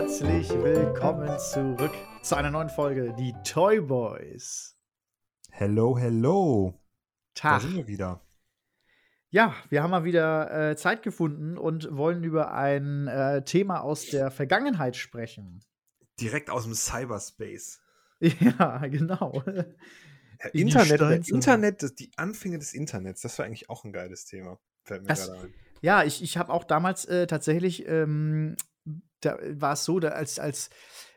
herzlich willkommen zurück zu einer neuen Folge, die Toy Boys. Hello, hello. Tag. Da sind wir wieder. Ja, wir haben mal wieder äh, Zeit gefunden und wollen über ein äh, Thema aus der Vergangenheit sprechen. Direkt aus dem Cyberspace. Ja, genau. Ja, Internet. Internet, das- die Anfänge des Internets, das war eigentlich auch ein geiles Thema. Fällt mir Das- gerade ein. Ja, ich, ich habe auch damals äh, tatsächlich, ähm, da war es so, da als, als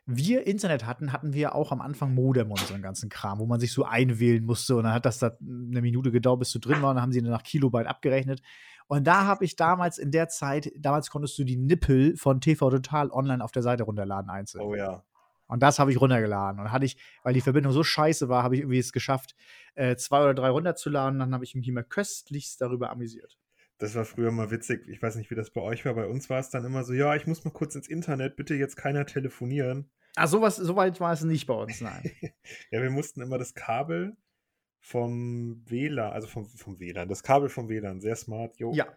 wir Internet hatten, hatten wir auch am Anfang Modem und so einen ganzen Kram, wo man sich so einwählen musste und dann hat das da eine Minute gedauert, bis du drin war und dann haben sie dann nach Kilobyte abgerechnet. Und da habe ich damals in der Zeit, damals konntest du die Nippel von TV Total online auf der Seite runterladen einzeln. Oh ja. Und das habe ich runtergeladen. Und hatte ich, weil die Verbindung so scheiße war, habe ich irgendwie es geschafft, äh, zwei oder drei runterzuladen. Dann habe ich mich immer köstlichst darüber amüsiert. Das war früher mal witzig. Ich weiß nicht, wie das bei euch war. Bei uns war es dann immer so, ja, ich muss mal kurz ins Internet, bitte jetzt keiner telefonieren. Ah, sowas, so weit war es nicht bei uns, nein. Ja, wir mussten immer das Kabel vom WLAN, also vom, vom WLAN, das Kabel vom WLAN, sehr smart, jo. ja.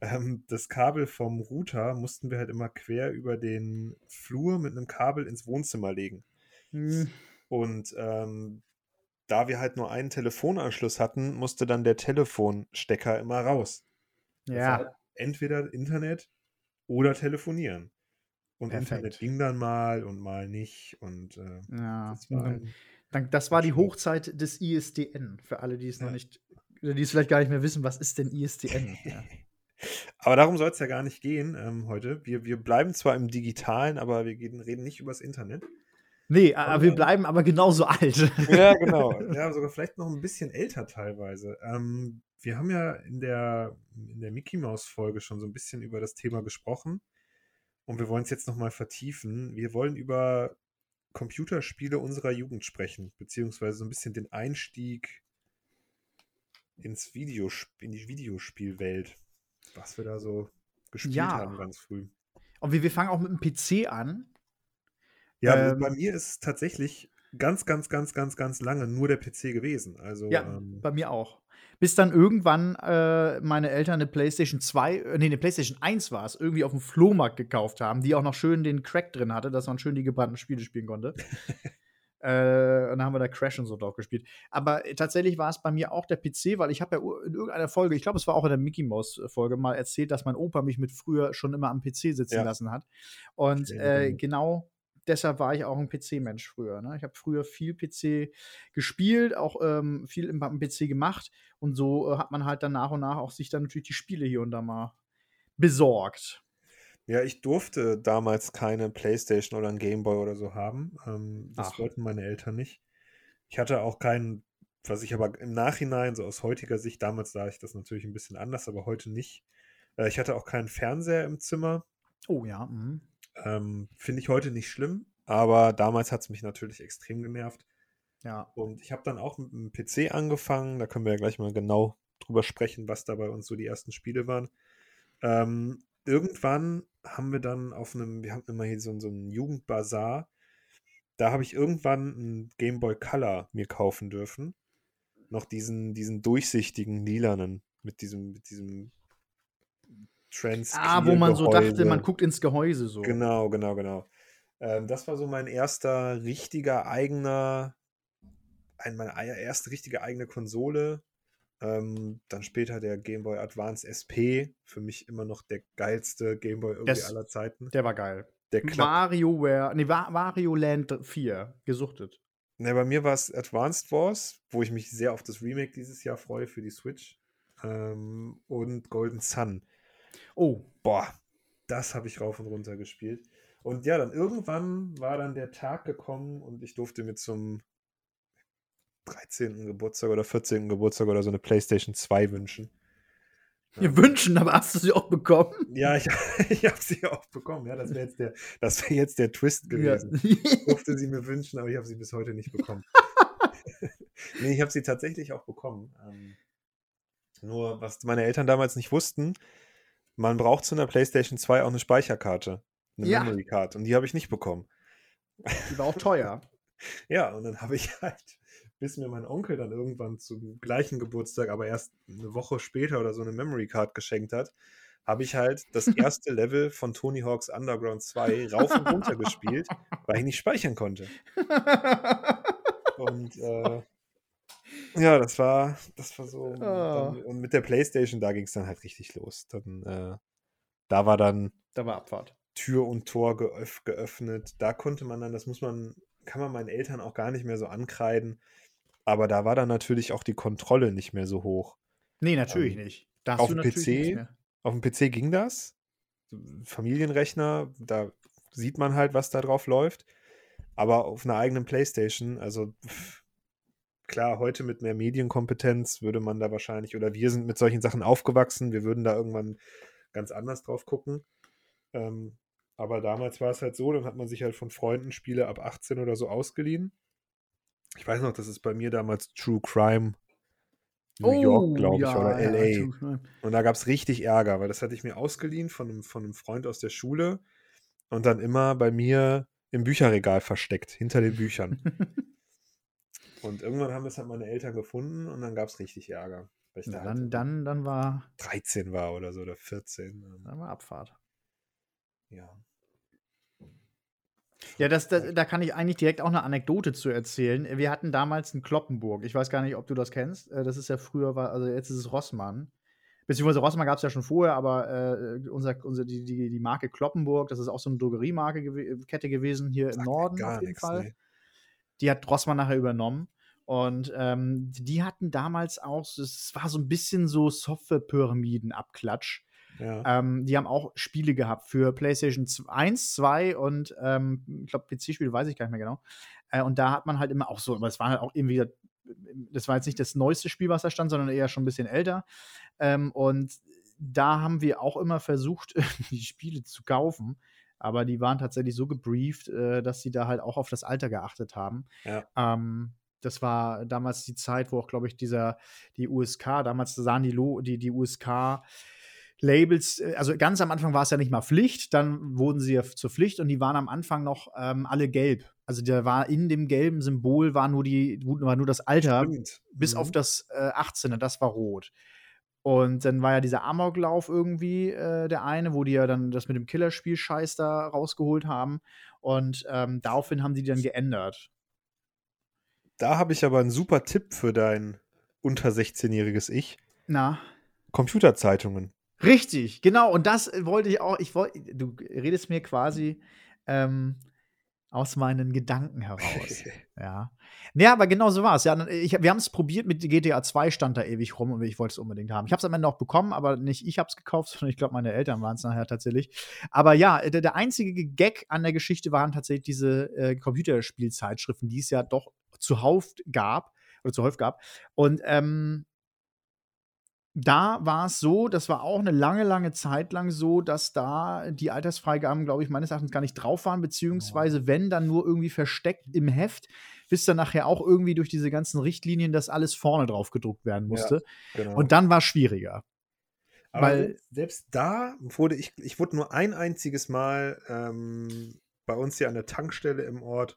Ähm, das Kabel vom Router mussten wir halt immer quer über den Flur mit einem Kabel ins Wohnzimmer legen. Hm, Und ähm, da wir halt nur einen Telefonanschluss hatten, musste dann der Telefonstecker immer raus. Ja. halt entweder Internet oder telefonieren. Und Perfekt. Internet ging dann mal und mal nicht. Und äh, ja. das war Dann- ein, dann, das war die. Hochzeit des ISDN. Für alle, die es noch Ja. nicht, oder die es vielleicht gar nicht mehr wissen, was ist denn ISDN? ja. Aber darum soll es ja gar nicht gehen ähm, heute. Wir, wir bleiben zwar im Digitalen, aber wir gehen, reden nicht übers Internet. Nee, aber wir bleiben aber genauso alt. Ja, genau. Ja, sogar vielleicht noch ein bisschen älter teilweise. Ähm, wir haben ja in der, in der Mickey Mouse Folge schon so ein bisschen über das Thema gesprochen. Und wir wollen es jetzt nochmal vertiefen. Wir wollen über Computerspiele unserer Jugend sprechen, beziehungsweise so ein bisschen den Einstieg ins Videosp in die Videospielwelt. Was wir da so gespielt Ja. haben ganz früh. Und wir, wir fangen auch mit dem PC an. Ja, Ähm, bei mir ist es tatsächlich ganz, ganz, ganz, ganz, ganz lange nur der PC gewesen. Also, Ja, ähm, bei mir auch. Bis dann irgendwann äh, meine Eltern eine PlayStation 2, äh, nee, eine PlayStation 1 war es, irgendwie auf dem Flohmarkt gekauft haben, die auch noch schön den Crack drin hatte, dass man schön die gebrannten Spiele spielen konnte. äh, und dann haben wir da Crash und so drauf gespielt. Aber äh, tatsächlich war es bei mir auch der PC, weil ich habe ja in irgendeiner Folge, ich glaube, es war auch in der Mickey Mouse Folge mal erzählt, dass mein Opa mich mit früher schon immer am PC sitzen Ja. lassen hat. Und äh, genau deshalb war ich auch ein PC-Mensch früher. Ne? Ich habe früher viel PC gespielt, auch ähm, viel im, am PC gemacht. Und so äh, hat man halt dann nach und nach auch sich dann natürlich die Spiele hier und da mal besorgt. Ja, ich durfte damals keine Playstation oder ein Gameboy oder so haben. Ähm, das Ach. wollten meine Eltern nicht. Ich hatte auch keinen, was ich aber im Nachhinein, so aus heutiger Sicht, damals sah ich das natürlich ein bisschen anders, aber heute nicht. Äh, ich hatte auch keinen Fernseher im Zimmer. Oh ja. Mhm. Ähm, Finde ich heute nicht schlimm, aber damals hat es mich natürlich extrem genervt. Ja. Und ich habe dann auch mit dem PC angefangen. Da können wir ja gleich mal genau drüber sprechen, was da bei uns so die ersten Spiele waren. Ähm, irgendwann haben wir dann auf einem, wir haben immer hier so, so einen Jugendbazar. Da habe ich irgendwann einen Game Boy Color mir kaufen dürfen. Noch diesen, diesen durchsichtigen lilanen mit diesem, mit diesem Trans. Ah, wo man so dachte, man guckt ins Gehäuse so. Genau, genau, genau. Ähm, das war so mein erster richtiger eigener, ein, meine ei- erste richtige eigene Konsole. Ähm, dann später der Game Boy Advance SP, für mich immer noch der geilste Game Boy irgendwie Das- aller Zeiten. Der war geil. Der klappt. WarioWare, nee, Wa- Wario Land 4, gesuchtet. Ne, bei mir war es Advanced Wars, wo ich mich sehr auf das Remake dieses Jahr freue für die Switch. Ähm, und Golden Sun. Oh, Boah, das habe ich rauf und runter gespielt. Und ja, dann irgendwann war dann der Tag gekommen und ich durfte mir zum 13. Geburtstag oder 14. Geburtstag oder so eine PlayStation 2 wünschen. wir wünschen, aber hast du sie auch bekommen? Ja, ich, ich habe sie auch bekommen. Ja, das wäre jetzt, der- das wär jetzt der Twist gewesen. Ja. Ich durfte sie mir wünschen, aber ich habe sie bis heute nicht bekommen. nee, ich habe sie tatsächlich auch bekommen. Ähm, nur, was meine Eltern damals nicht wussten, man braucht zu einer PlayStation 2 auch eine Speicherkarte, eine Ja. Memory Card. Und die habe ich nicht bekommen. Die war auch teuer. Ja, und dann habe ich halt, bis mir mein Onkel dann irgendwann zum gleichen Geburtstag, aber erst eine Woche später oder so eine Memory Card geschenkt hat, habe ich halt das erste Level von Tony Hawk's Underground 2 rauf und runter gespielt, weil ich nicht speichern konnte. Und äh, ja, das war, das war so. Oh. Dann, und mit der Playstation, da ging es dann halt richtig los. Dann, äh, da war dann Da war Abfahrt. Tür und Tor geöff geöffnet. Da konnte man dann, das muss man, kann man meinen Eltern auch gar nicht mehr so ankreiden. Aber da war dann natürlich auch die Kontrolle nicht mehr so hoch. Nee, natürlich Ähm, nicht. Da auf dem PC? Auf dem PC ging das. Familienrechner, da sieht man halt, was da drauf läuft. Aber auf einer eigenen Playstation, also pff, klar, heute mit mehr Medienkompetenz würde man da wahrscheinlich, oder wir sind mit solchen Sachen aufgewachsen, wir würden da irgendwann ganz anders drauf gucken. Ähm, aber damals war es halt so, dann hat man sich halt von Freunden Spiele ab 18 oder so ausgeliehen. Ich weiß noch, das ist bei mir damals True Crime New York, glaube ich, oder Oh, ja, LA. Und da gab es richtig Ärger, weil das hatte ich mir ausgeliehen von einem, von einem Freund aus der Schule und dann immer bei mir im Bücherregal versteckt, hinter den Büchern. und irgendwann haben es halt meine Eltern gefunden und dann gab es richtig Ärger. Weil ich da halt dann, dann, dann war, 13 war oder so oder 14. ähm, dann war Abfahrt. Ja. Ja, das, das, da kann ich eigentlich direkt auch eine Anekdote zu erzählen. Wir hatten damals einen Kloppenburg. Ich weiß gar nicht, ob du das kennst. Äh, Das ist ja früher, war, also jetzt ist es Rossmann. Beziehungsweise Rossmann gab es ja schon vorher, aber äh, unser, unser, die, die, die Marke Kloppenburg, das ist auch so eine Drogeriemarke gew Kette gewesen hier im Sagt mir Norden gar auf jeden nix, Fall. nee. Die hat Rossmann nachher übernommen. Und ähm, die hatten damals auch, es war so ein bisschen so Software-Pyramiden-Abklatsch. Ja. Ähm, die haben auch Spiele gehabt für PlayStation 1, 2 und ähm, ich glaube, PC-Spiele weiß ich gar nicht mehr genau. Äh, und da hat man halt immer auch so, aber es war halt auch irgendwie, das war jetzt nicht das neueste Spiel, was da stand, sondern eher schon ein bisschen älter. Ähm, und da haben wir auch immer versucht, die Spiele zu kaufen. Aber die waren tatsächlich so gebrieft, äh, dass sie da halt auch auf das Alter geachtet haben. Ja. Ähm, das war damals die Zeit, wo auch, glaube ich, dieser, die USK, damals sahen die, Lo die, die USK Labels, äh, also ganz am Anfang war es ja nicht mal Pflicht, dann wurden sie ja zur Pflicht und die waren am Anfang noch ähm, alle gelb. Also da war in dem gelben Symbol war nur die, war nur das Alter, Stimmt. bis Mhm. auf das äh, 18. Das war rot. Und dann war ja dieser Amoklauf irgendwie äh, der eine, wo die ja dann das mit dem Killerspiel-Scheiß da rausgeholt haben. Und ähm, daraufhin haben die die dann geändert. Da habe ich aber einen super Tipp für dein unter 16-jähriges Ich. Na, Computerzeitungen. Richtig, genau. Und das wollte ich auch. Ich wollte, du redest mir quasi ähm, aus meinen Gedanken heraus. ja. Ja, aber genau so war es. Ja, ich, wir haben es probiert mit GTA 2, stand da ewig rum und ich wollte es unbedingt haben. Ich habe es am Ende auch bekommen, aber nicht ich habe es gekauft, sondern ich glaube, meine Eltern waren es nachher tatsächlich. Aber ja, der, der einzige Gag an der Geschichte waren tatsächlich diese äh, Computerspielzeitschriften, die es ja doch zuhauf gab oder zuhauf gab. Und ähm, da war es so, das war auch eine lange, lange Zeit lang so, dass da die Altersfreigaben, glaube ich, meines Erachtens gar nicht drauf waren, beziehungsweise wenn, dann nur irgendwie versteckt im Heft, bis dann nachher auch irgendwie durch diese ganzen Richtlinien das alles vorne drauf gedruckt werden musste. Genau. Und dann war es schwieriger. Aber weil- selbst, selbst da wurde ich, ich wurde nur ein einziges Mal ähm, bei uns hier an der Tankstelle im Ort,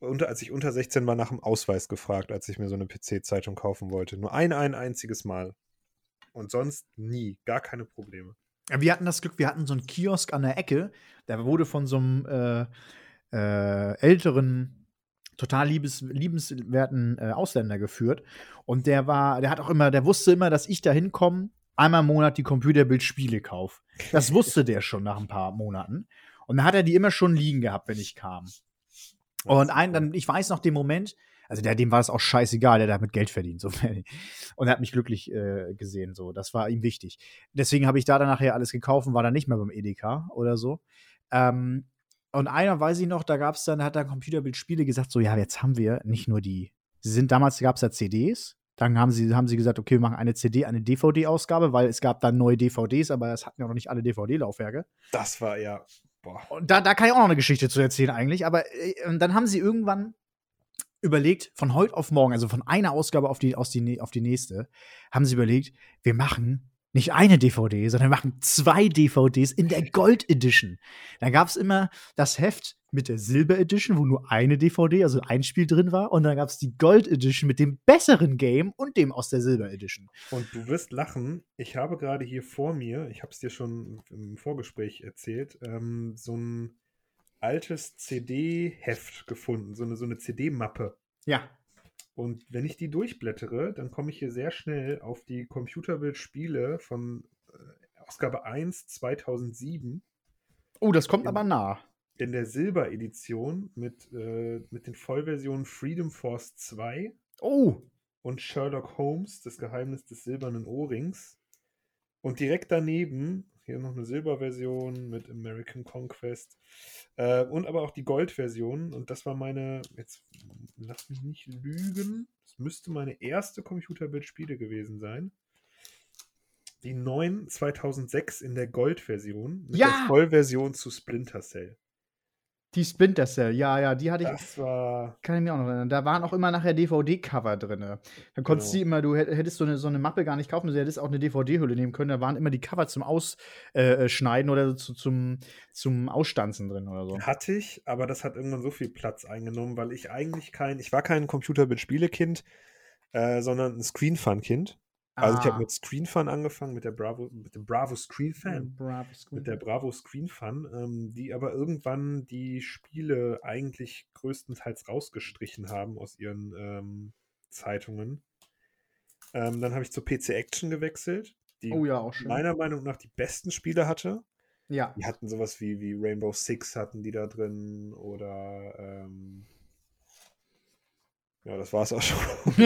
unter, als ich unter 16 war, nach dem Ausweis gefragt, als ich mir so eine PC-Zeitung kaufen wollte. Nur ein, ein einziges Mal. Und sonst nie. Gar keine Probleme. Wir hatten das Glück, wir hatten so einen Kiosk an der Ecke, der wurde von so einem äh, äh, älteren, total liebes, liebenswerten äh, Ausländer geführt. Und der war, der hat auch immer, der wusste immer, dass ich da hinkomme, einmal im Monat die Computerbild-Spiele kaufe. Das wusste der schon nach ein paar Monaten. Und dann hat er die immer schon liegen gehabt, wenn ich kam. Und ein, dann, ich weiß noch den Moment, also der, dem war es auch scheißegal, der hat damit Geld verdient. So. Und er hat mich glücklich äh, gesehen. So. Das war ihm wichtig. Deswegen habe ich da dann nachher alles gekauft und war dann nicht mehr beim Edeka oder so. Ähm, und einer weiß ich noch, da gab es dann, hat dann Computerbildspiele gesagt, so, ja, jetzt haben wir nicht nur die, sie sind damals, gab es ja CDs, dann haben sie, haben sie gesagt, okay, wir machen eine CD, eine DVD-Ausgabe, weil es gab dann neue DVDs, aber es hatten ja noch nicht alle DVD-Laufwerke. Das war ja. Boah. Und da, da kann ich auch noch eine Geschichte zu erzählen eigentlich. Aber äh, dann haben sie irgendwann überlegt, von heute auf morgen, also von einer Ausgabe auf die, aus die, auf die nächste, haben sie überlegt, wir machen nicht eine DVD, sondern wir machen zwei DVDs in der Gold Edition. Da gab es immer das Heft mit der Silber Edition, wo nur eine DVD, also ein Spiel drin war. Und dann gab es die Gold Edition mit dem besseren Game und dem aus der Silber Edition. Und du wirst lachen, ich habe gerade hier vor mir, ich habe es dir schon im Vorgespräch erzählt, ähm, so ein altes CD-Heft gefunden, so eine, so eine CD-Mappe. Ja. Und wenn ich die durchblättere, dann komme ich hier sehr schnell auf die Computerbild-Spiele von äh, Ausgabe 1 2007. Oh, das kommt In- aber nah. in der Silber-Edition mit, äh, mit den Vollversionen Freedom Force 2 Oh, und Sherlock Holmes, das Geheimnis des silbernen Ohrrings. Und direkt daneben, hier noch eine Silberversion mit American Conquest. Äh, und aber auch die Goldversion. Und das war meine, jetzt lass mich nicht lügen, das müsste meine erste Computerbild-Spiele gewesen sein. Die 9 2006 in der Goldversion mit Ja! der Vollversion zu Splinter Cell. Die Splinter Cell. Ja, ja, die hatte ich. Das war. Kann ich mir auch noch erinnern. Da waren auch immer nachher DVD-Cover drin. Dann konntest Genau. du immer, du hätt- hättest so eine, so eine Mappe gar nicht kaufen, du hättest auch eine DVD-Hülle nehmen können. Da waren immer die Cover zum Ausschneiden äh, schneiden oder zu, zum, zum Ausstanzen drin oder so. Hatte ich, aber das hat irgendwann so viel Platz eingenommen, weil ich eigentlich kein, ich war kein Computerbild-Spielekind, äh, sondern ein Screen-Fun-Kind. Also ich habe Ah. mit Screen Fun angefangen, mit der Bravo, mit dem Bravo Screen Fan, Bravo Screen. mit der Bravo Screen Fun, ähm, die aber irgendwann die Spiele eigentlich größtenteils rausgestrichen haben aus ihren ähm, Zeitungen. Ähm, dann habe ich zur PC Action gewechselt, die Oh ja, meiner Meinung nach die besten Spiele hatte. ja. Die hatten sowas wie, wie Rainbow Six hatten die da drin oder ähm, ja, das war es auch schon.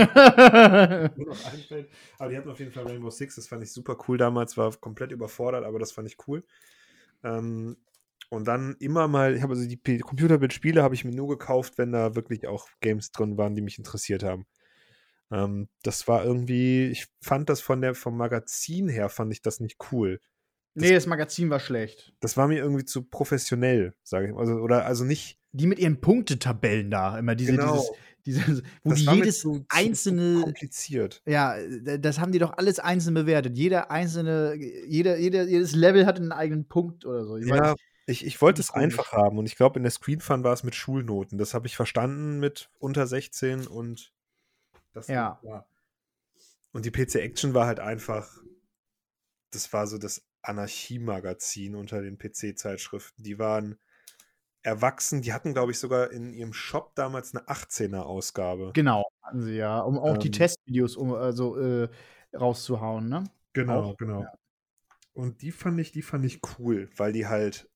Aber die hatten auf jeden Fall Rainbow Six, das fand ich super cool damals, war komplett überfordert, aber das fand ich cool. Ähm, und dann immer mal, ich habe also die Computerbildspiele habe ich mir nur gekauft, wenn da wirklich auch Games drin waren, die mich interessiert haben. Ähm, das war irgendwie, ich fand das von der, vom Magazin her, fand ich das nicht cool. nee, das Magazin war schlecht. Das war mir irgendwie zu professionell, sage ich mal. Also, oder also nicht. Die mit ihren Punktetabellen da, immer diese, dieses, dieses, wo Das die jedes zu einzelne kompliziert. Ja, das haben die doch alles einzeln bewertet. Jeder einzelne, jeder, jeder, jedes Level hat einen eigenen Punkt oder so. Ich weiß Ja, nicht. ich, ich wollte es Komisch. einfach haben und ich glaube, in der Screen Fun war es mit Schulnoten. Das habe ich verstanden mit unter 16 und das Ja. war. Und die PC Action war halt einfach, das war so das Anarchie-Magazin unter den PC-Zeitschriften. Die waren erwachsen, die hatten, glaube ich, sogar in ihrem Shop damals eine 18er-Ausgabe. Genau, hatten sie ja, um auch die Ähm. Testvideos um, also, äh, rauszuhauen, ne? Genau, Auch, genau. ja. Und die fand ich, die fand ich cool, weil die halt,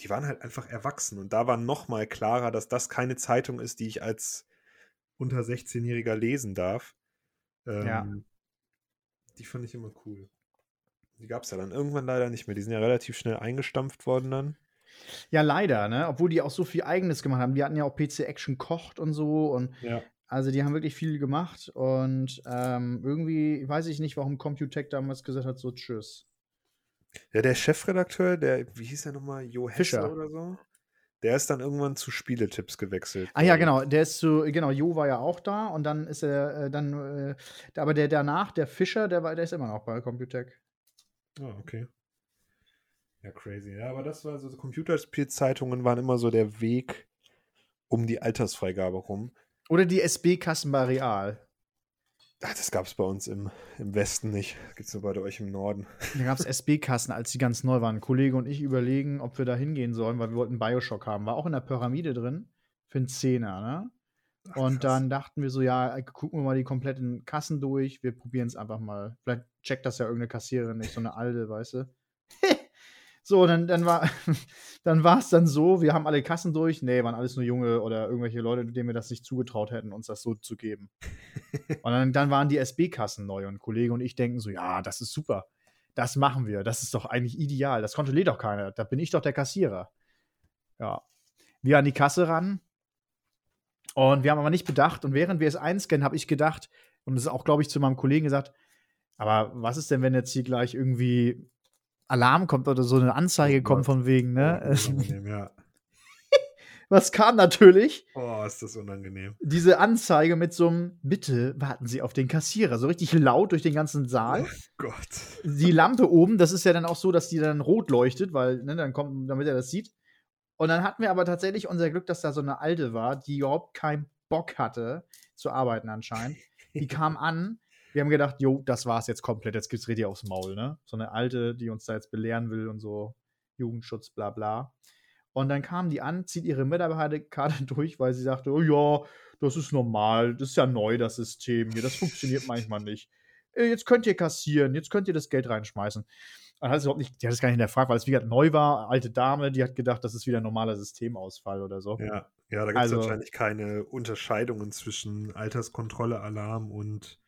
die waren halt einfach erwachsen. Und da war noch mal klarer, dass das keine Zeitung ist, die ich als unter 16-Jähriger lesen darf. Ähm, Ja. Die fand ich immer cool. Die gab es ja dann irgendwann leider nicht mehr. Die sind ja relativ schnell eingestampft worden dann. Ja, leider, ne? Obwohl die auch so viel Eigenes gemacht haben. Die hatten ja auch PC Action kocht und so und Ja. also die haben wirklich viel gemacht und ähm, irgendwie weiß ich nicht, warum Computech damals gesagt hat, so tschüss. Ja, der Chefredakteur, der, wie hieß der nochmal? Jo Hesse Fischer. oder so? Der ist dann irgendwann zu Spieletipps gewechselt. Ah ja, genau, der ist so, genau, Jo war ja auch da und dann ist er, äh, dann, äh, aber der danach, der Fischer, der war, der ist immer noch bei Computech. Ah, okay. Ja, crazy. Ja, aber das war so, so Computerspielzeitungen waren immer so der Weg um die Altersfreigabe rum. Oder die SB-Kassen bei Real. Ach, das gab es bei uns im, im Westen nicht. Gibt es nur bei euch im Norden. Da gab es SB-Kassen, als die ganz neu waren. Ein Kollege und ich überlegen, ob wir da hingehen sollen, weil wir wollten Bioshock haben. War auch in der Pyramide drin für einen Zehner, ne? Ach, Und dann dachten wir so, ja, gucken wir mal die kompletten Kassen durch. Wir probieren es einfach mal. Vielleicht checkt das ja irgendeine Kassiererin nicht, so eine alte, weißt du. so, dann, dann war dann war es dann so, wir haben alle Kassen durch. Nee, waren alles nur junge oder irgendwelche Leute, denen wir das nicht zugetraut hätten, uns das so zu geben. und dann, dann waren die SB-Kassen neu und Kollege und ich denken so, ja, das ist super. Das machen wir. Das ist doch eigentlich ideal. Das kontrolliert doch keiner. Da bin ich doch der Kassierer. Ja. Wir an die Kasse ran. Und wir haben aber nicht bedacht, und während wir es einscannen, habe ich gedacht, und das ist auch, glaube ich, zu meinem Kollegen gesagt, aber was ist denn, wenn jetzt hier gleich irgendwie Alarm kommt oder so eine Anzeige Oh kommt von wegen, Oh, ne? unangenehm, ja. Was kam natürlich? Oh, ist das unangenehm. Diese Anzeige mit so einem Bitte warten Sie auf den Kassierer. So richtig laut durch den ganzen Saal. Oh Gott. Die Lampe oben, das ist ja dann auch so, dass die dann rot leuchtet, weil, ne, dann kommt, damit er das sieht. Und dann hatten wir aber tatsächlich unser Glück, dass da so eine Alte war, die überhaupt keinen Bock hatte zu arbeiten anscheinend. Die kam an. Wir haben gedacht, jo, das war's jetzt komplett. Jetzt gibt's richtig aufs Maul, ne? So eine Alte, die uns da jetzt belehren will und so Jugendschutz, bla bla. Und dann kam die an, zieht ihre Mitarbeiterkarte durch, weil sie sagte, oh ja, das ist normal, das ist ja neu, das System hier, das funktioniert manchmal nicht. Äh, jetzt könnt ihr kassieren, jetzt könnt ihr das Geld reinschmeißen. Dann hat sie überhaupt nicht, die hat es gar nicht hinterfragt, weil es wieder neu war, alte Dame, die hat gedacht, das ist wieder ein normaler Systemausfall oder so. Ja, ja da gibt es Also- wahrscheinlich keine Unterscheidungen zwischen Alterskontrolle, Alarm und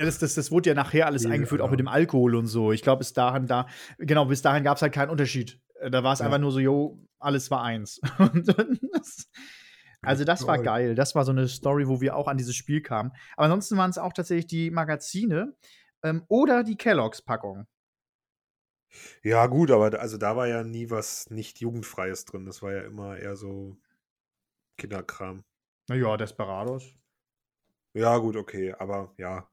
Ja, das, das, das wurde ja nachher alles Nee, eingeführt, auch ja. mit dem Alkohol und so. Ich glaube, bis dahin da, genau, bis dahin gab es halt keinen Unterschied. Äh, Da war es Ja. einfach nur so, jo, alles war eins. Das, also, das war geil. Das war so eine Story, wo wir auch an dieses Spiel kamen. Aber ansonsten waren es auch tatsächlich die Magazine ähm, oder die Kelloggs-Packung. Ja, gut, aber also da war ja nie was nicht Jugendfreies drin. Das war ja immer eher so Kinderkram. Naja, Desperados. Ja, gut, okay, aber ja.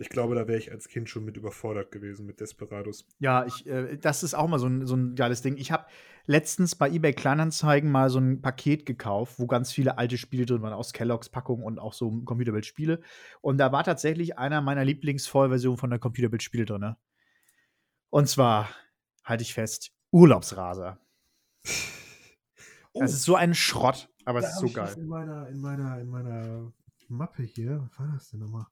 Ich glaube, da wäre ich als Kind schon mit überfordert gewesen mit Desperados. Ja, ich, äh, das ist auch mal so ein, so ein geiles Ding. Ich habe letztens bei eBay Kleinanzeigen mal so ein Paket gekauft, wo ganz viele alte Spiele drin waren, aus Kelloggs Packung und auch so Computerbild-Spiele. Und da war tatsächlich einer meiner Lieblingsvollversionen von der Computerbild-Spiele drin. Und zwar, halte ich fest, Urlaubsraser. Oh, Das ist so ein Schrott, aber es da ist hab so geil. In meiner, in, meiner, in meiner Mappe hier, was war das denn nochmal?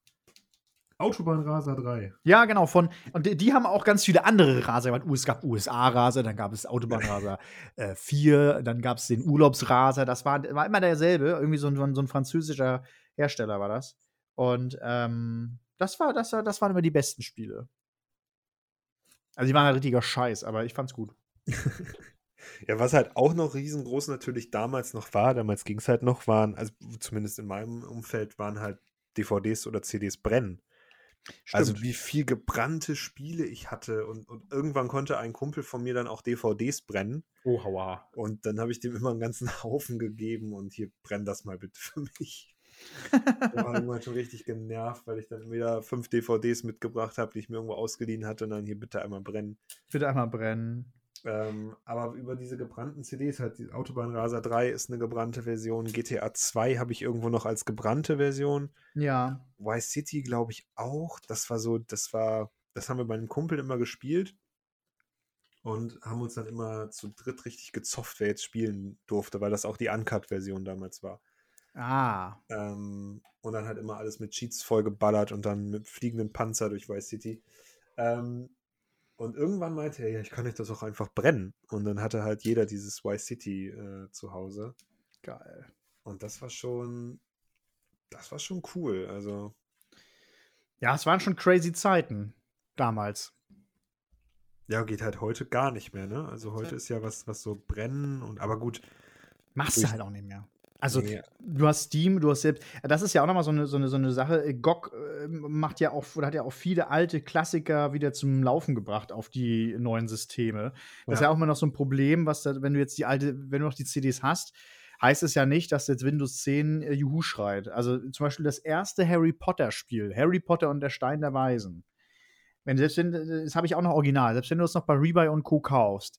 Autobahnraser 3. Ja, genau, von, und die, die haben auch ganz viele andere Raser. gemacht. Es gab USA-Raser, dann gab es Autobahnraser äh, 4, dann gab es den Urlaubsraser, das war, war immer derselbe, irgendwie so ein, so ein französischer Hersteller war das. Und ähm, das, war, das, war, das waren immer die besten Spiele. Also die waren halt richtiger Scheiß, aber ich fand's gut. Ja, was halt auch noch riesengroß natürlich damals noch war, damals ging es halt noch, waren, also zumindest in meinem Umfeld, waren halt DVDs oder CDs brennen. Also Stimmt. wie viel gebrannte Spiele ich hatte und, und irgendwann konnte ein Kumpel von mir dann auch DVDs brennen Oh, hauer. und dann habe ich dem immer einen ganzen Haufen gegeben und hier brenn das mal bitte für mich. Ich war irgendwann schon richtig genervt, weil ich dann wieder fünf DVDs mitgebracht habe, die ich mir irgendwo ausgeliehen hatte und dann hier bitte einmal brennen. Bitte einmal brennen. Ähm, aber über diese gebrannten CDs halt, die Autobahnraser 3 ist eine gebrannte Version, GTA 2 habe ich irgendwo noch als gebrannte Version. Ja. Vice City glaube ich auch. Das war so, das war, das haben wir bei einem Kumpel immer gespielt und haben uns dann immer zu dritt richtig gezofft, wer jetzt spielen durfte, weil das auch die Uncut-Version damals war. Ah. Ähm, und dann halt immer alles mit Cheats vollgeballert und dann mit fliegenden Panzer durch Vice City. Ähm, und irgendwann meinte er, ja, ich kann euch das auch einfach brennen. Und dann hatte halt jeder dieses Vice City äh, zu Hause. Geil. Und das war schon, das war schon cool. Also, Ja, es waren schon crazy Zeiten damals. ja, geht halt heute gar nicht mehr, ne? Also heute ist ja was, was so brennen und, aber gut. Machst du halt auch nicht mehr. Also, nee, du hast Steam, du hast selbst. Das ist ja auch nochmal so eine, so, eine, so eine Sache. GOG äh, macht ja auch, oder hat ja auch viele alte Klassiker wieder zum Laufen gebracht auf die neuen Systeme. Das ist Ja. auch immer noch so ein Problem, was da, wenn du jetzt die alte, wenn du noch die CDs hast, heißt es ja nicht, dass jetzt Windows 10 äh, Juhu schreit. Also zum Beispiel das erste Harry Potter-Spiel, Harry Potter und der Stein der Weisen. Wenn selbst wenn, das habe ich auch noch original, selbst wenn du es noch bei Rebuy und Co. kaufst,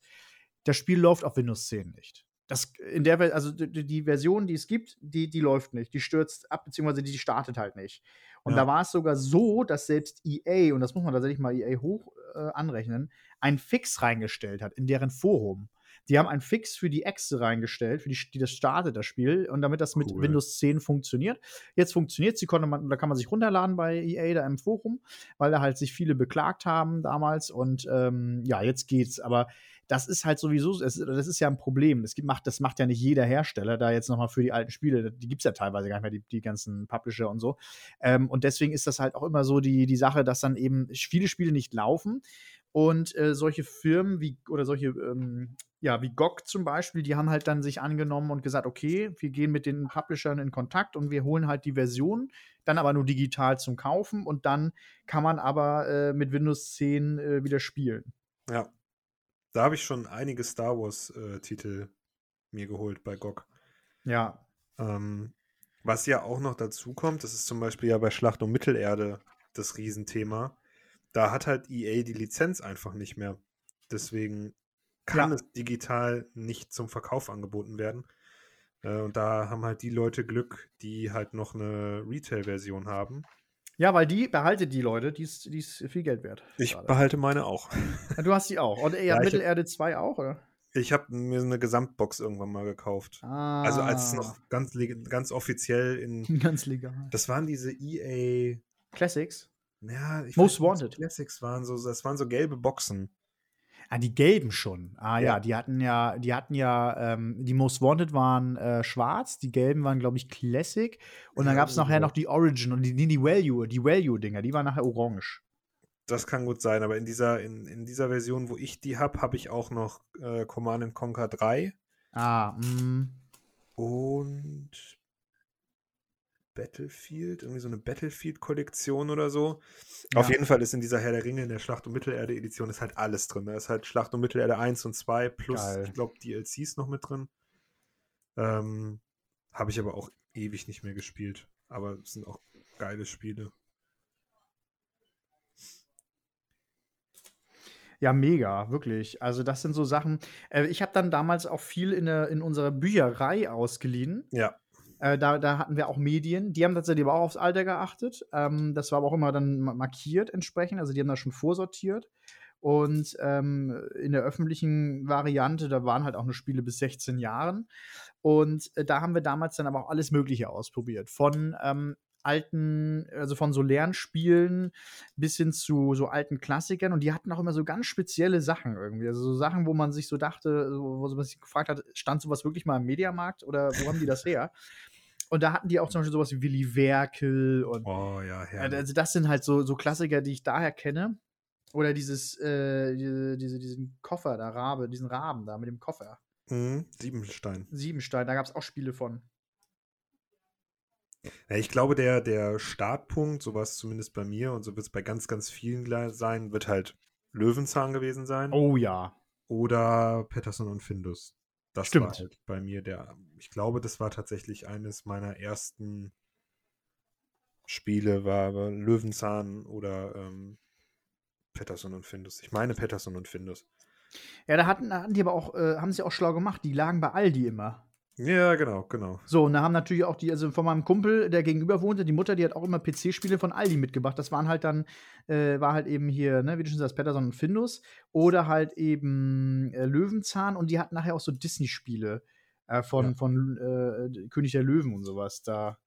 das Spiel läuft auf Windows 10 nicht. Das, in der, also die, die Version, die es gibt, die, die läuft nicht. Die stürzt ab, beziehungsweise die startet halt nicht. Und Ja. da war es sogar so, dass selbst EA, und das muss man tatsächlich mal EA hoch äh, anrechnen, einen Fix reingestellt hat in deren Forum. Die haben einen Fix für die Exe reingestellt, für die, die das startet, das Spiel, und damit das mit Cool. Windows 10 funktioniert. Jetzt funktioniert man, da kann man sich runterladen bei EA da im Forum, weil da halt sich viele beklagt haben damals und ähm, ja, jetzt geht's. Aber das ist halt sowieso, es, das ist ja ein Problem. Das, macht, das macht ja nicht jeder Hersteller, da jetzt nochmal für die alten Spiele, die gibt es ja teilweise gar nicht mehr, die, die ganzen Publisher und so. Ähm, und deswegen ist das halt auch immer so die, die Sache, dass dann eben viele Spiele nicht laufen. Und äh, solche Firmen wie, oder solche, ähm, ja, wie GOG zum Beispiel, die haben halt dann sich angenommen und gesagt, okay, wir gehen mit den Publishern in Kontakt und wir holen halt die Version, dann aber nur digital zum Kaufen und dann kann man aber äh, mit Windows 10 äh, wieder spielen. ja. Da habe ich schon einige Star Wars-Titel mir geholt bei GOG. Ja, Ähm, was ja auch noch dazu kommt, das ist zum Beispiel ja bei Schlacht um Mittelerde das Riesenthema. Da hat halt EA die Lizenz einfach nicht mehr. Deswegen kann ja. es digital nicht zum Verkauf angeboten werden. Äh, und da haben halt die Leute Glück, die halt noch eine Retail-Version haben. Ja, weil die behaltet die Leute, die ist, die ist viel Geld wert. Ich gerade. behalte meine auch. Ja, du hast die auch. Und ja, Mittelerde 2 auch, oder? Ich habe mir eine Gesamtbox irgendwann mal gekauft. Ah. Also als es noch ah. ganz, ganz offiziell in. Ganz legal. Das waren diese EA. Classics? Ja, ich Most weiß, Wanted. Classics waren so, das waren so gelbe Boxen. Ah, die gelben schon. Ah ja, ja die hatten ja, die hatten ja, ähm, die Most Wanted waren äh, schwarz, die gelben waren, glaube ich, Classic. Und dann gab es nachher noch die Origin und die, die Value, die Value-Dinger, die waren nachher orange. Das kann gut sein, aber in dieser, in, in dieser Version, wo ich die habe, habe ich auch noch äh, Command Conquer 3. Ah, mh. Und Battlefield, irgendwie so eine Battlefield-Kollektion oder so. Ja. Auf jeden Fall ist in dieser Herr der Ringe, in der Schlacht um Mittelerde-Edition, ist halt alles drin. Da ist halt Schlacht um Mittelerde 1 und 2 plus, Geil. ich glaube, DLCs noch mit drin. Ähm, Habe ich aber auch ewig nicht mehr gespielt. Aber es sind auch geile Spiele. Ja, mega, wirklich. Also das sind so Sachen. Äh, ich habe dann damals auch viel in, der, in unserer Bücherei ausgeliehen. Ja. Äh, da, da hatten wir auch Medien. Die haben tatsächlich aber auch aufs Alter geachtet. Ähm, das war aber auch immer dann markiert entsprechend. Also die haben da schon vorsortiert. Und ähm, in der öffentlichen Variante, da waren halt auch nur Spiele bis 16 Jahren. Und äh, da haben wir damals dann aber auch alles Mögliche ausprobiert. Von ähm, alten, also von so Lernspielen bis hin zu so alten Klassikern und die hatten auch immer so ganz spezielle Sachen irgendwie. Also so Sachen, wo man sich so dachte, wo man sich gefragt hat, stand sowas wirklich mal im Mediamarkt oder wo haben die das her? Und da hatten die auch zum Beispiel sowas wie Willy Werkel und oh, ja, herrlich. also das sind halt so, so Klassiker, die ich daher kenne. Oder dieses, äh, diese, diese, diesen Koffer, der Rabe, diesen Raben da mit dem Koffer. Mhm, Siebenstein. Siebenstein, da gab es auch Spiele von. Ja, ich glaube, der, der Startpunkt, sowas zumindest bei mir und so wird es bei ganz, ganz vielen sein, wird halt Löwenzahn gewesen sein. Oh ja. Oder Patterson und Findus. Das Stimmt. war halt bei mir der, ich glaube, das war tatsächlich eines meiner ersten Spiele, war, war Löwenzahn oder ähm, Patterson und Findus. Ich meine Patterson und Findus. Ja, da hatten, hatten die aber auch, äh, haben sie auch schlau gemacht. Die lagen bei Aldi immer. Ja, genau, genau. So, und da haben natürlich auch die, also von meinem Kumpel, der gegenüber wohnte, die Mutter, die hat auch immer PC-Spiele von Aldi mitgebracht. Das waren halt dann, äh, war halt eben hier, ne, wie du schon sagst, Patterson und Findus. Oder halt eben äh, Löwenzahn und die hatten nachher auch so Disney-Spiele äh, von, ja. von äh, König der Löwen und sowas da.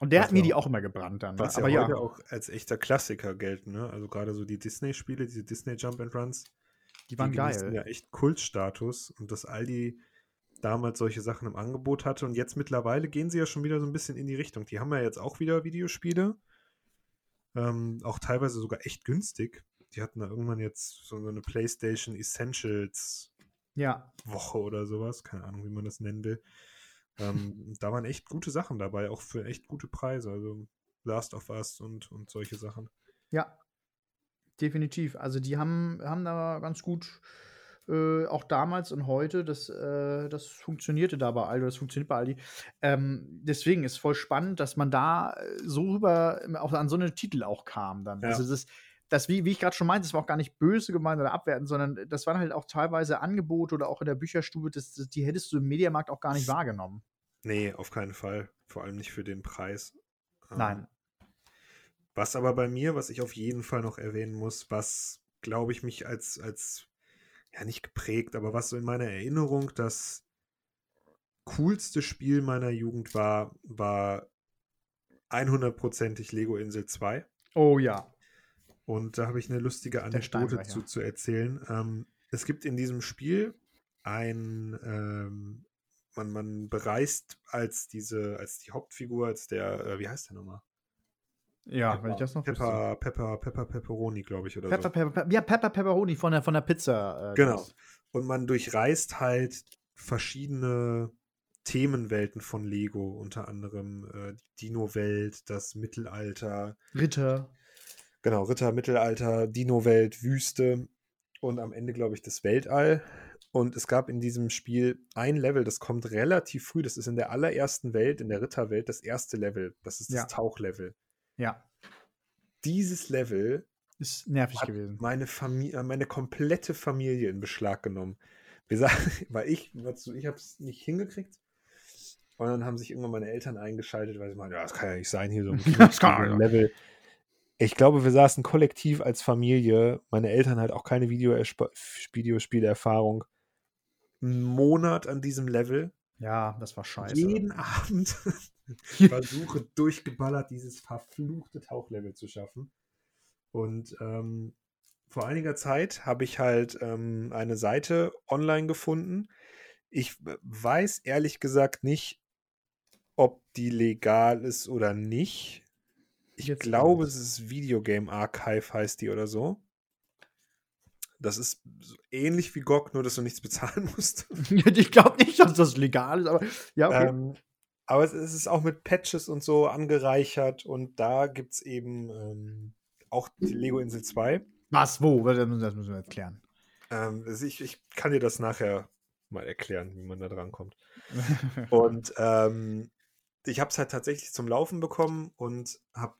Und der was hat mir die auch immer gebrannt dann. Ne? Was Aber ja auch als echter Klassiker gelten, ne? Also gerade so die Disney-Spiele, diese Disney Jump and Runs. Die waren die geil. ja echt Kultstatus und dass Aldi damals solche Sachen im Angebot hatte. Und jetzt mittlerweile gehen sie ja schon wieder so ein bisschen in die Richtung. Die haben ja jetzt auch wieder Videospiele. Ähm, auch teilweise sogar echt günstig. Die hatten da irgendwann jetzt so eine PlayStation Essentials ja. Woche oder sowas. Keine Ahnung, wie man das nennen will. Ähm, da waren echt gute Sachen dabei, auch für echt gute Preise. Also Last of Us und, und solche Sachen. Ja, definitiv. Also die haben, haben da ganz gut äh, auch damals und heute, das, äh, das funktionierte da bei Aldi, das funktioniert bei Aldi. Ähm, deswegen ist voll spannend, dass man da äh, so rüber auch an so eine Titel auch kam dann. Ja. Also das, das, wie, wie ich gerade schon meinte, das war auch gar nicht böse gemeint oder abwertend, sondern das waren halt auch teilweise Angebote oder auch in der Bücherstube, das, das, die hättest du im Mediamarkt auch gar nicht wahrgenommen. Nee, auf keinen Fall. Vor allem nicht für den Preis. Ähm, Nein. Was aber bei mir, was ich auf jeden Fall noch erwähnen muss, was, glaube ich, mich als, als ja nicht geprägt, aber was so in meiner Erinnerung das coolste Spiel meiner Jugend war, war 100%ig Lego Insel 2. Oh ja. Und da habe ich eine lustige Anekdote zu, zu erzählen. Ähm, es gibt in diesem Spiel ein, ähm, man, man bereist als diese, als die Hauptfigur, als der, äh, wie heißt der nochmal? Ja, Pepper, wenn ich das noch Pepper, Pepper, Pepper, Pepperoni, glaube ich, oder Pepper, so. Pepper, Pepper, ja, Pepper Pepperoni von der, von der Pizza. Äh, genau. Und man durchreist halt verschiedene Themenwelten von Lego, unter anderem äh, die Dino-Welt, das Mittelalter. Ritter. Genau, Ritter, Mittelalter, Dino-Welt, Wüste und am Ende, glaube ich, das Weltall. Und es gab in diesem Spiel ein Level, das kommt relativ früh, das ist in der allerersten Welt, in der Ritterwelt, das erste Level. Das ist das ja. Tauchlevel. Ja. Dieses Level Ist nervig gewesen. meine Familie, meine komplette Familie in Beschlag genommen. Wir sagen, weil ich, ich habe es nicht hingekriegt. Und dann haben sich irgendwann meine Eltern eingeschaltet, weil sie meinen, ja, das kann ja nicht sein hier so ein ja. Level. Ich glaube, wir saßen kollektiv als Familie, meine Eltern halt auch keine Videospiele-Erfahrung, einen Monat an diesem Level. Ja, das war scheiße. Jeden Abend versuche durchgeballert dieses verfluchte Tauchlevel zu schaffen. Und ähm, vor einiger Zeit habe ich halt ähm, eine Seite online gefunden. Ich weiß ehrlich gesagt nicht, ob die legal ist oder nicht. Ich Jetzt glaube, es ist Videogame Archive heißt die oder so. Das ist so ähnlich wie GOG, nur dass du nichts bezahlen musst. ich glaube nicht, dass das legal ist, aber ja, okay. Ähm, aber es ist auch mit Patches und so angereichert und da gibt es eben ähm, auch die Lego Insel 2. Was, wo? Das müssen wir jetzt klären. Ähm, also ich, ich kann dir das nachher mal erklären, wie man da dran kommt. Und ähm, ich habe es halt tatsächlich zum Laufen bekommen und habe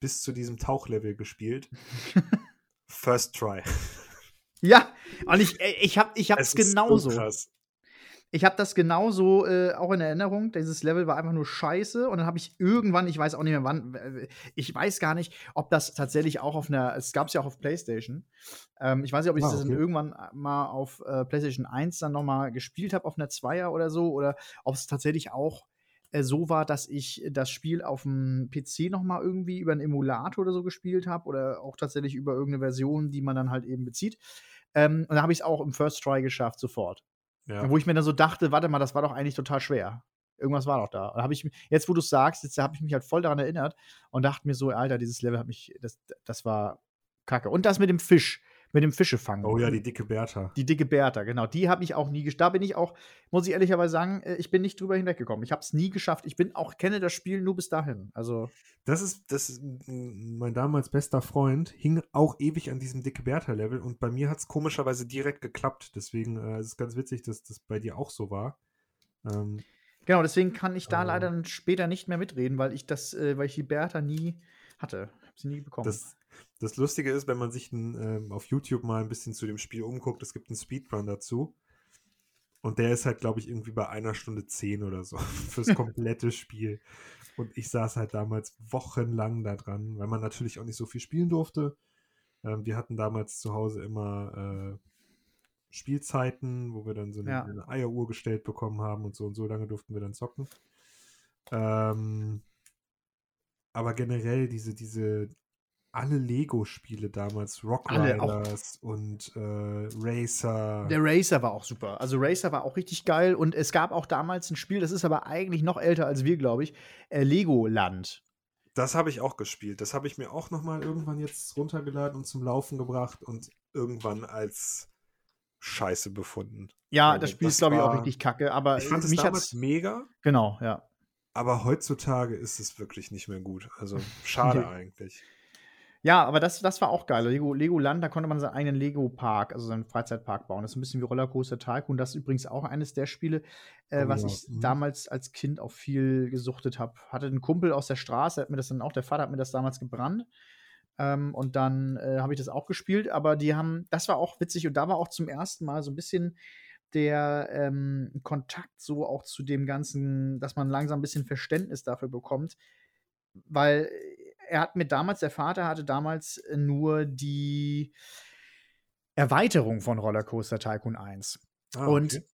bis zu diesem Tauchlevel gespielt. First try. ja, und ich, ich habe Es ist so genauso. krass. Ich habe das genauso äh, auch in Erinnerung. Dieses Level war einfach nur scheiße. Und dann habe ich irgendwann, ich weiß auch nicht mehr wann, äh, ich weiß gar nicht, ob das tatsächlich auch auf einer, es gab es ja auch auf PlayStation. Ähm, ich weiß nicht, ob ich Ah, das okay. irgendwann mal auf äh, PlayStation 1 dann noch mal gespielt habe, auf einer Zweier oder so. Oder ob es tatsächlich auch äh, so war, dass ich das Spiel auf dem PC noch mal irgendwie über einen Emulator oder so gespielt habe. Oder auch tatsächlich über irgendeine Version, die man dann halt eben bezieht. Ähm, und da habe ich es auch im First Try geschafft, sofort. Ja. Wo ich mir dann so dachte, warte mal, das war doch eigentlich total schwer. Irgendwas war doch da. Und habe ich jetzt, wo du es sagst, jetzt habe ich mich halt voll daran erinnert und dachte mir so, Alter, dieses Level hat mich, das, das war kacke. Und das mit dem Fisch, mit dem Fischefangen. Oh ja, die dicke Bertha. Die dicke Bertha, genau. Die habe ich auch nie geschafft. Da bin ich auch, muss ich ehrlicherweise sagen, äh, ich bin nicht drüber hinweggekommen. Ich habe es nie geschafft. Ich bin auch, kenne das Spiel nur bis dahin. Also, Das ist, das ist mein damals bester Freund, hing auch ewig an diesem dicke Bertha-Level und bei mir hat es komischerweise direkt geklappt. Deswegen äh, es ist es ganz witzig, dass das bei dir auch so war. Ähm, genau, deswegen kann ich da Aber- leider später nicht mehr mitreden, weil ich das, äh, weil ich die Bertha nie hatte. Hab sie nie bekommen. das, das Lustige ist, wenn man sich ein, ähm, auf YouTube mal ein bisschen zu dem Spiel umguckt, es gibt einen Speedrun dazu. Und der ist halt, glaube ich, irgendwie bei einer Stunde zehn oder so fürs komplette Spiel. Und ich saß halt damals wochenlang da dran, weil man natürlich auch nicht so viel spielen durfte. Ähm, wir hatten damals zu Hause immer äh, Spielzeiten, wo wir dann so eine, Ja. eine Eieruhr gestellt bekommen haben und so und so lange durften wir dann zocken. Ähm, aber generell diese, diese, alle Lego-Spiele damals, Rock Alle auch. Riders und äh, Racer. Der Racer war auch super. Also Racer war auch richtig geil und es gab auch damals ein Spiel, das ist aber eigentlich noch älter als wir, glaube ich, äh, Legoland. Das habe ich auch gespielt. Das habe ich mir auch noch mal irgendwann jetzt runtergeladen und zum Laufen gebracht und irgendwann als Scheiße befunden. Ja, Also das Spiel ist das glaube ich auch richtig kacke, aber Ich fand es damals mega, genau, ja. aber heutzutage ist es wirklich nicht mehr gut. Also schade Nee. eigentlich. Ja, aber das, das war auch geil. Lego, Legoland, da konnte man seinen eigenen Lego-Park, also seinen Freizeitpark bauen. Das ist ein bisschen wie Rollercoaster Tycoon. Das ist übrigens auch eines der Spiele, äh, Oh was ja, ich mhm. damals als Kind auch viel gesuchtet habe. Hatte einen Kumpel aus der Straße, hat mir das dann auch, der Vater hat mir das damals gebrannt. Ähm, und dann äh, habe ich das auch gespielt, aber die haben, das war auch witzig und da war auch zum ersten Mal so ein bisschen der ähm, Kontakt so auch zu dem Ganzen, dass man langsam ein bisschen Verständnis dafür bekommt, weil er hat mir damals, der Vater hatte damals äh, nur die Erweiterung von Rollercoaster Tycoon 1. Ah, Und okay.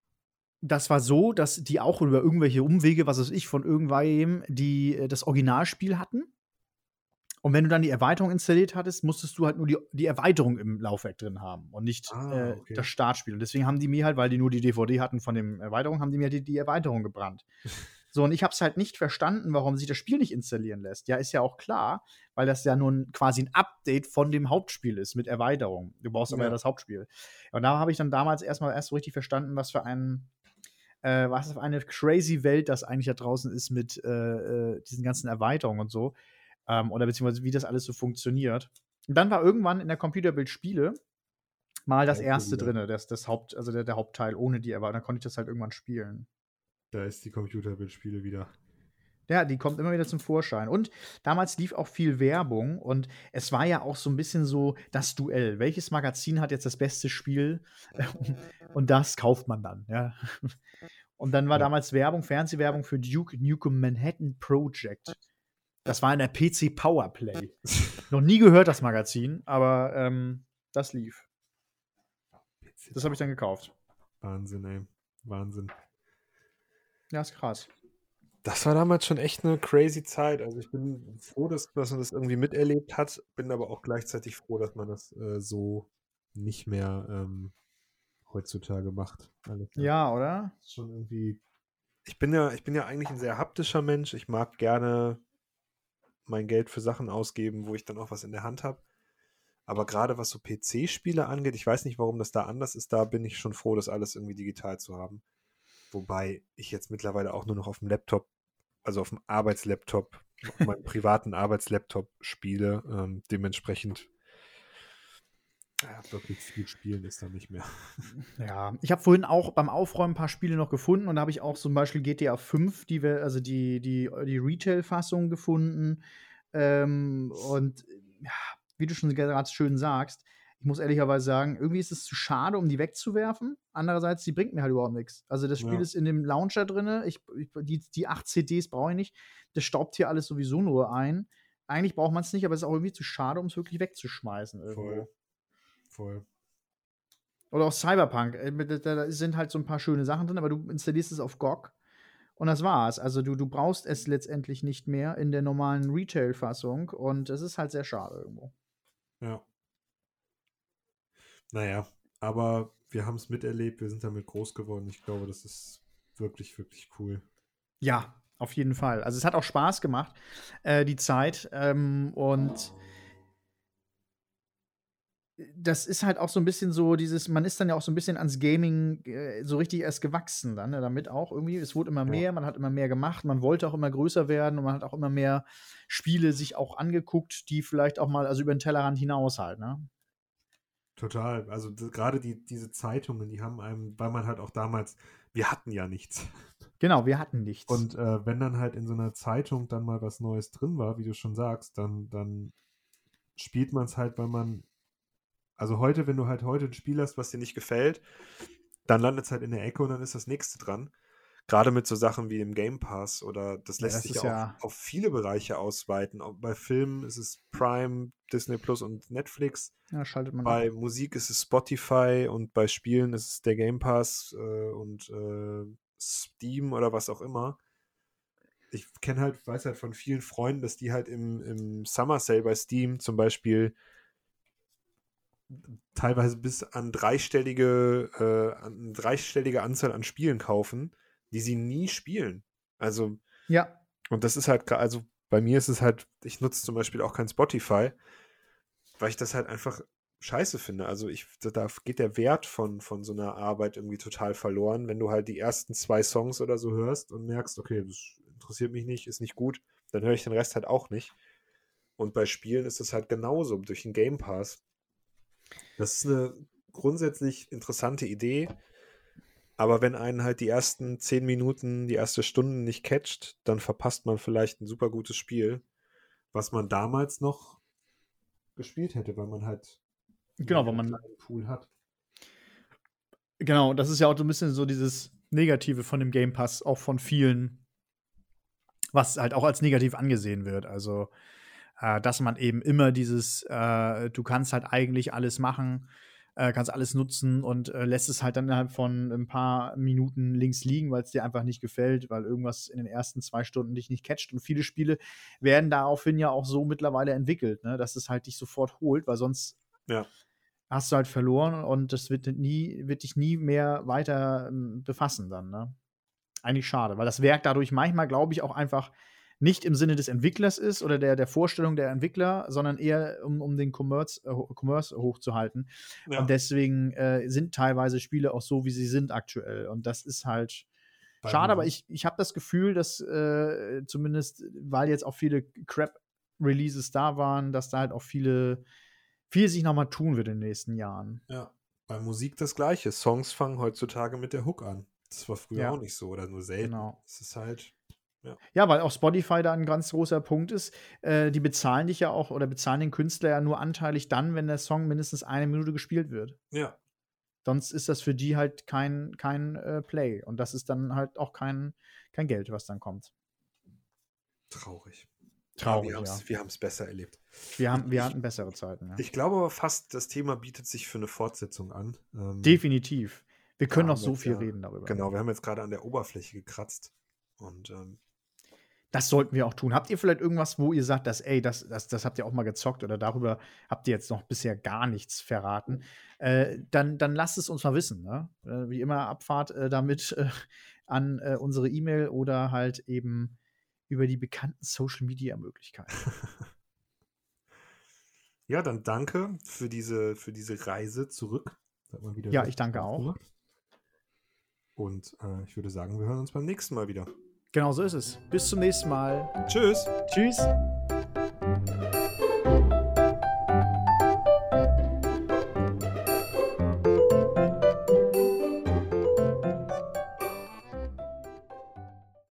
das war so, dass die auch über irgendwelche Umwege, was weiß ich, von irgendwem, die äh, das Originalspiel hatten. Und wenn du dann die Erweiterung installiert hattest, musstest du halt nur die, die Erweiterung im Laufwerk drin haben und nicht Ah, äh, okay. das Startspiel. Und deswegen haben die mir halt, weil die nur die DVD hatten von dem Erweiterung, haben die mir die, die Erweiterung gebrannt. So, und ich habe es halt nicht verstanden, warum sich das Spiel nicht installieren lässt. Ja, ist ja auch klar, weil das ja nun quasi ein Update von dem Hauptspiel ist mit Erweiterung. Du brauchst aber ja das Hauptspiel. Und da habe ich dann damals erstmal erst so richtig verstanden, was für ein äh, was für eine crazy Welt das eigentlich da draußen ist mit äh, äh, diesen ganzen Erweiterungen und so. Ähm, oder beziehungsweise wie das alles so funktioniert. Und dann war irgendwann in der Computerbild Spiele mal das erste drinne, das, das Haupt, also der, der Hauptteil ohne die Erweiterung. Dann konnte ich das halt irgendwann spielen. Da ist die Computerbildspiele wieder. Ja, die kommt immer wieder zum Vorschein. Und damals lief auch viel Werbung und es war ja auch so ein bisschen so das Duell. Welches Magazin hat jetzt das beste Spiel? und das kauft man dann, ja. Und dann war ja. damals Werbung, Fernsehwerbung für Duke Nukem Manhattan Project. Das war in der PC Powerplay. Noch nie gehört, das Magazin, aber ähm, das lief. Das habe ich dann gekauft. Wahnsinn, ey. Wahnsinn. Ja, ist krass. Das war damals schon echt eine crazy Zeit. Also ich bin froh, dass, dass man das irgendwie miterlebt hat, bin aber auch gleichzeitig froh, dass man das äh, so nicht mehr ähm, heutzutage macht. Alles, ja, oder? Schon irgendwie. Ich bin ja, ich bin ja eigentlich ein sehr haptischer Mensch. Ich mag gerne mein Geld für Sachen ausgeben, wo ich dann auch was in der Hand habe. Aber gerade was so PC-Spiele angeht, ich weiß nicht, warum das da anders ist, da bin ich schon froh, das alles irgendwie digital zu haben. Wobei ich jetzt mittlerweile auch nur noch auf dem Laptop, also auf dem Arbeitslaptop, auf meinem privaten Arbeitslaptop spiele. Ähm, dementsprechend ja, wirklich viel spielen ist da nicht mehr. Ja, ich habe vorhin auch beim Aufräumen ein paar Spiele noch gefunden und da habe ich auch zum Beispiel GTA 5, die wir, also die, die, die Retail-Fassung gefunden. Ähm, und ja, wie du schon gerade schön sagst, ich muss ehrlicherweise sagen, irgendwie ist es zu schade, um die wegzuwerfen. Andererseits, die bringt mir halt überhaupt nichts. Also das Spiel ja. ist in dem Launcher drin. Ich, ich, die, die acht CDs brauche ich nicht. Das staubt hier alles sowieso nur ein. Eigentlich braucht man es nicht, aber es ist auch irgendwie zu schade, um es wirklich wegzuschmeißen. Irgendwo. Voll. Voll. Oder auch Cyberpunk. Äh, da sind halt so ein paar schöne Sachen drin, aber du installierst es auf GOG und das war's. Also du, du brauchst es letztendlich nicht mehr in der normalen Retail-Fassung und es ist halt sehr schade irgendwo. Ja. Naja, aber wir haben es miterlebt, wir sind damit groß geworden. Ich glaube, das ist wirklich, wirklich cool. Ja, auf jeden Fall. Also es hat auch Spaß gemacht, äh, die Zeit. Ähm, und das ist halt auch so ein bisschen so dieses, man ist dann ja auch so ein bisschen ans Gaming äh, so richtig erst gewachsen dann, ne, damit auch irgendwie. Es wurde immer mehr, ja. man hat immer mehr gemacht, man wollte auch immer größer werden und man hat auch immer mehr Spiele sich auch angeguckt, die vielleicht auch mal, also über den Tellerrand hinaus halt, ne? Total. Also gerade die, diese Zeitungen, die haben einem, weil man halt auch damals, wir hatten ja nichts. Genau, wir hatten nichts. Und äh, wenn dann halt in so einer Zeitung dann mal was Neues drin war, wie du schon sagst, dann, dann spielt man es halt, weil man, also heute, wenn du halt heute ein Spiel hast, was dir nicht gefällt, dann landet es halt in der Ecke und dann ist das nächste dran. Gerade mit so Sachen wie dem Game Pass oder das lässt ja, das sich ja auch auf viele Bereiche ausweiten. Auch bei Filmen ist es Prime, Disney Plus und Netflix. Ja, schaltet man bei ab. Musik ist es Spotify und bei Spielen ist es der Game Pass äh, und äh, Steam oder was auch immer. Ich kenne halt, weiß halt von vielen Freunden, dass die halt im, im Summer Sale bei Steam zum Beispiel teilweise bis an dreistellige, äh, an dreistellige Anzahl an Spielen kaufen die sie nie spielen. Also. Ja. Und das ist halt, also bei mir ist es halt, ich nutze zum Beispiel auch kein Spotify, weil ich das halt einfach scheiße finde. Also ich, da geht der Wert von, von so einer Arbeit irgendwie total verloren, wenn du halt die ersten zwei Songs oder so hörst und merkst, okay, das interessiert mich nicht, ist nicht gut, dann höre ich den Rest halt auch nicht. Und bei Spielen ist es halt genauso durch den Game Pass. Das ist eine grundsätzlich interessante Idee. Aber wenn einen halt die ersten zehn Minuten, die erste Stunde nicht catcht, dann verpasst man vielleicht ein super gutes Spiel, was man damals noch gespielt hätte, weil man halt genau, weil man einen Pool hat. Genau, das ist ja auch so ein bisschen so dieses Negative von dem Game Pass, auch von vielen, was halt auch als negativ angesehen wird. Also, äh, dass man eben immer dieses, äh, du kannst halt eigentlich alles machen äh, kannst alles nutzen und äh, lässt es halt dann innerhalb von ein paar Minuten links liegen, weil es dir einfach nicht gefällt, weil irgendwas in den ersten zwei Stunden dich nicht catcht. Und viele Spiele werden daraufhin ja auch so mittlerweile entwickelt, ne, dass es halt dich sofort holt, weil sonst ja. hast du halt verloren und das wird nie, wird dich nie mehr weiter ähm, befassen dann, ne? Eigentlich schade, weil das Werk dadurch manchmal, glaube ich, auch einfach nicht im Sinne des Entwicklers ist oder der, der Vorstellung der Entwickler, sondern eher um, um den Commerce, äh, Commerce hochzuhalten. Ja. Und deswegen äh, sind teilweise Spiele auch so, wie sie sind aktuell. Und das ist halt schade, aber ich, ich habe das Gefühl, dass äh, zumindest, weil jetzt auch viele Crap-Releases da waren, dass da halt auch viele, viel sich nochmal tun wird in den nächsten Jahren. Ja, bei Musik das Gleiche. Songs fangen heutzutage mit der Hook an. Das war früher ja. auch nicht so oder nur selten. Genau. Es ist halt Ja. Ja, weil auch Spotify da ein ganz großer Punkt ist. Äh, die bezahlen dich ja auch oder bezahlen den Künstler ja nur anteilig dann, wenn der Song mindestens eine Minute gespielt wird. Ja. Sonst ist das für die halt kein, kein äh, Play. Und das ist dann halt auch kein, kein Geld, was dann kommt. Traurig. Traurig, wir ja. Wir haben es besser erlebt. Wir, haben, wir Ich- hatten bessere Zeiten. Ja. Ich glaube aber fast, das Thema bietet sich für eine Fortsetzung an. Ähm, Definitiv. Wir können Ja, noch so viel ja- reden darüber. Genau, wir haben jetzt gerade an der Oberfläche gekratzt. Und ähm, Das sollten wir auch tun. Habt ihr vielleicht irgendwas, wo ihr sagt, dass, ey, das, das, das habt ihr auch mal gezockt oder darüber habt ihr jetzt noch bisher gar nichts verraten? Äh, dann, dann lasst es uns mal wissen. Ne? Äh, wie immer, Abfahrt äh, damit äh, an äh, unsere E-Mail oder halt eben über die bekannten Social Media Möglichkeiten. ja, dann danke für diese, für diese Reise zurück. Ja, ich danke auch. Und ich würde sagen, wir hören uns beim nächsten Mal wieder. Genau so ist es. Bis zum nächsten Mal. Tschüss. Tschüss.